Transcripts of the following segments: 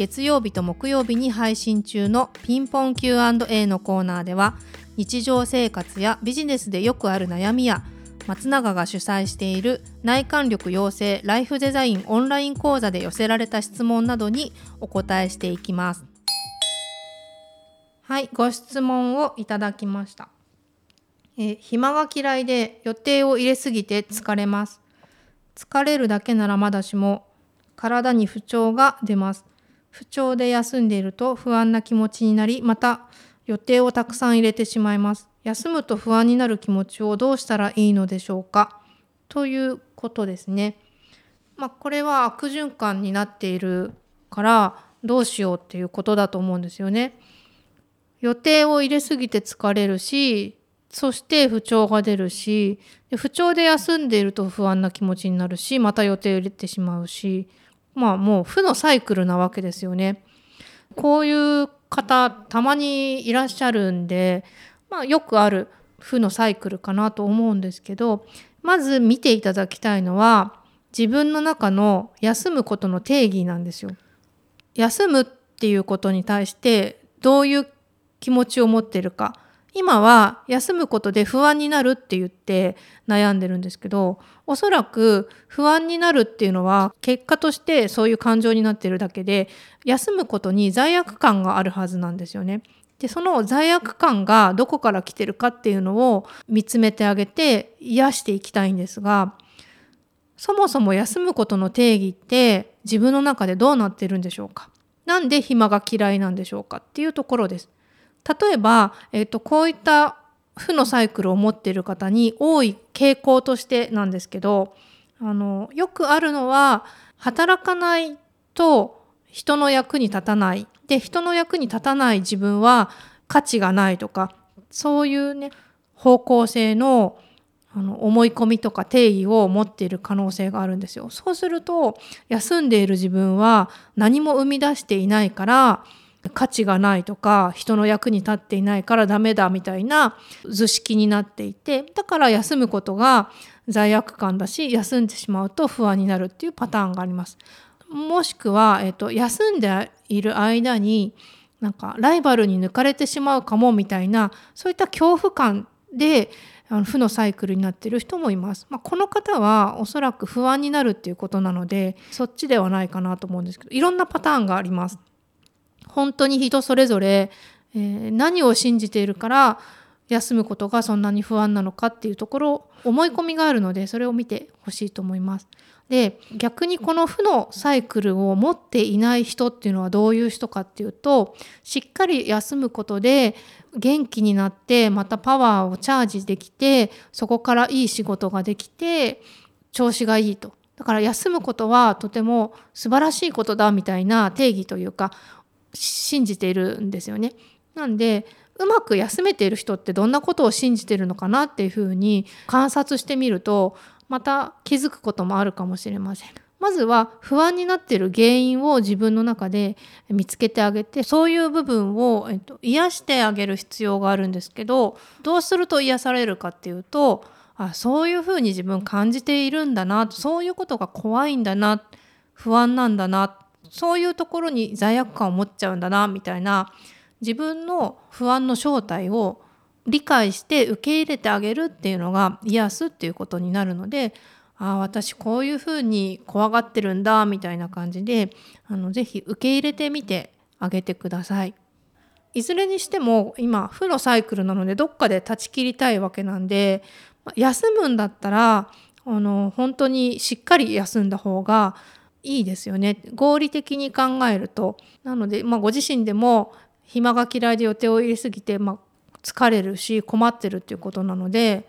月曜日と木曜日に配信中のピンポン Q&A のコーナーでは日常生活やビジネスでよくある悩みや松永が主催している内観力養成ライフデザインオンライン講座で寄せられた質問などにお答えしていきます。はい、ご質問をいただきました。え暇が嫌いで予定を入れすぎて疲れます。疲れるだけならまだしも体に不調が出ます。不調で休んでいると不安な気持ちになり、また予定をたくさん入れてしまいます。休むと不安になる気持ちをどうしたらいいのでしょうか？ということですね。まあ、これは悪循環になっているからどうしようっていうことだと思うんですよね。予定を入れすぎて疲れるし、そして不調が出るし、不調で休んでいると不安な気持ちになるし、また予定を入れてしまうし、まあもう負のサイクルなわけですよね。こういう方たまにいらっしゃるんで、まあ、よくある負のサイクルかなと思うんですけどまず見ていただきたいのは自分の中の休むことの定義なんですよ。休むっていうことに対してどういう気持ちを持ってるか今は休むことで不安になるって言って悩んでるんですけどおそらく不安になるっていうのは結果としてそういう感情になってるだけで休むことに罪悪感があるはずなんですよね。でその罪悪感がどこから来てるかっていうのを見つめてあげて癒していきたいんですがそもそも休むことの定義って自分の中でどうなってるんでしょうかなんで暇が嫌いなんでしょうかっていうところです。例えば、えーと、こういった負のサイクルを持っている方に多い傾向としてなんですけどあのよくあるのは働かないと人の役に立たないで人の役に立たない自分は価値がないとかそういうね方向性のあの思い込みとか定義を持っている可能性があるんですよ。そうすると休んでいる自分は何も生み出していないから価値がないとか人の役に立っていないからダメだみたいな図式になっていてだから休むことが罪悪感だし休んでしまうと不安になるっていうパターンがあります。もしくは、えっと、休んでいる間になんかライバルに抜かれてしまうかもみたいなそういった恐怖感であの負のサイクルになっている人もいます。まあ、この方はおそらく不安になるっていうことなのでそっちではないかなと思うんですけどいろんなパターンがあります。本当に人それぞれ、えー、何を信じているから休むことがそんなに不安なのかっていうところ思い込みがあるのでそれを見てほしいと思います。で逆にこの負のサイクルを持っていない人っていうのはどういう人かっていうとしっかり休むことで元気になってまたパワーをチャージできてそこからいい仕事ができて調子がいいとだから休むことはとても素晴らしいことだみたいな定義というか信じているんですよね。なんでうまく休めている人ってどんなことを信じてるのかなっていうふうに観察してみるとまた気づくこともあるかもしれません。まずは不安になっている原因を自分の中で見つけてあげてそういう部分を、えっと、癒してあげる必要があるんですけどどうすると癒されるかっていうとあそういうふうに自分感じているんだなそういうことが怖いんだな不安なんだなそういうところに罪悪感を持っちゃうんだなみたいな自分の不安の正体を理解して受け入れてあげるっていうのが癒すっていうことになるのでああ私こういうふうに怖がってるんだみたいな感じであのぜひ受け入れてみてあげてください。いずれにしても今負のサイクルなのでどっかで断ち切りたいわけなんで休むんだったらあの本当にしっかり休んだ方がいいですよね。合理的に考えると。なので、まあ、ご自身でも暇が嫌いで予定を入れすぎて、まあ、疲れるし困ってるっていうことなので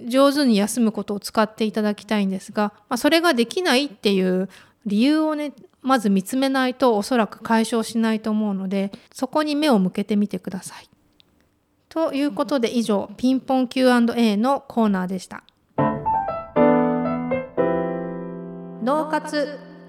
上手に休むことを使っていただきたいんですが、まあ、それができないっていう理由をねまず見つめないとおそらく解消しないと思うのでそこに目を向けてみてください。ということで以上ピンポン Q&A のコーナーでした。脳活。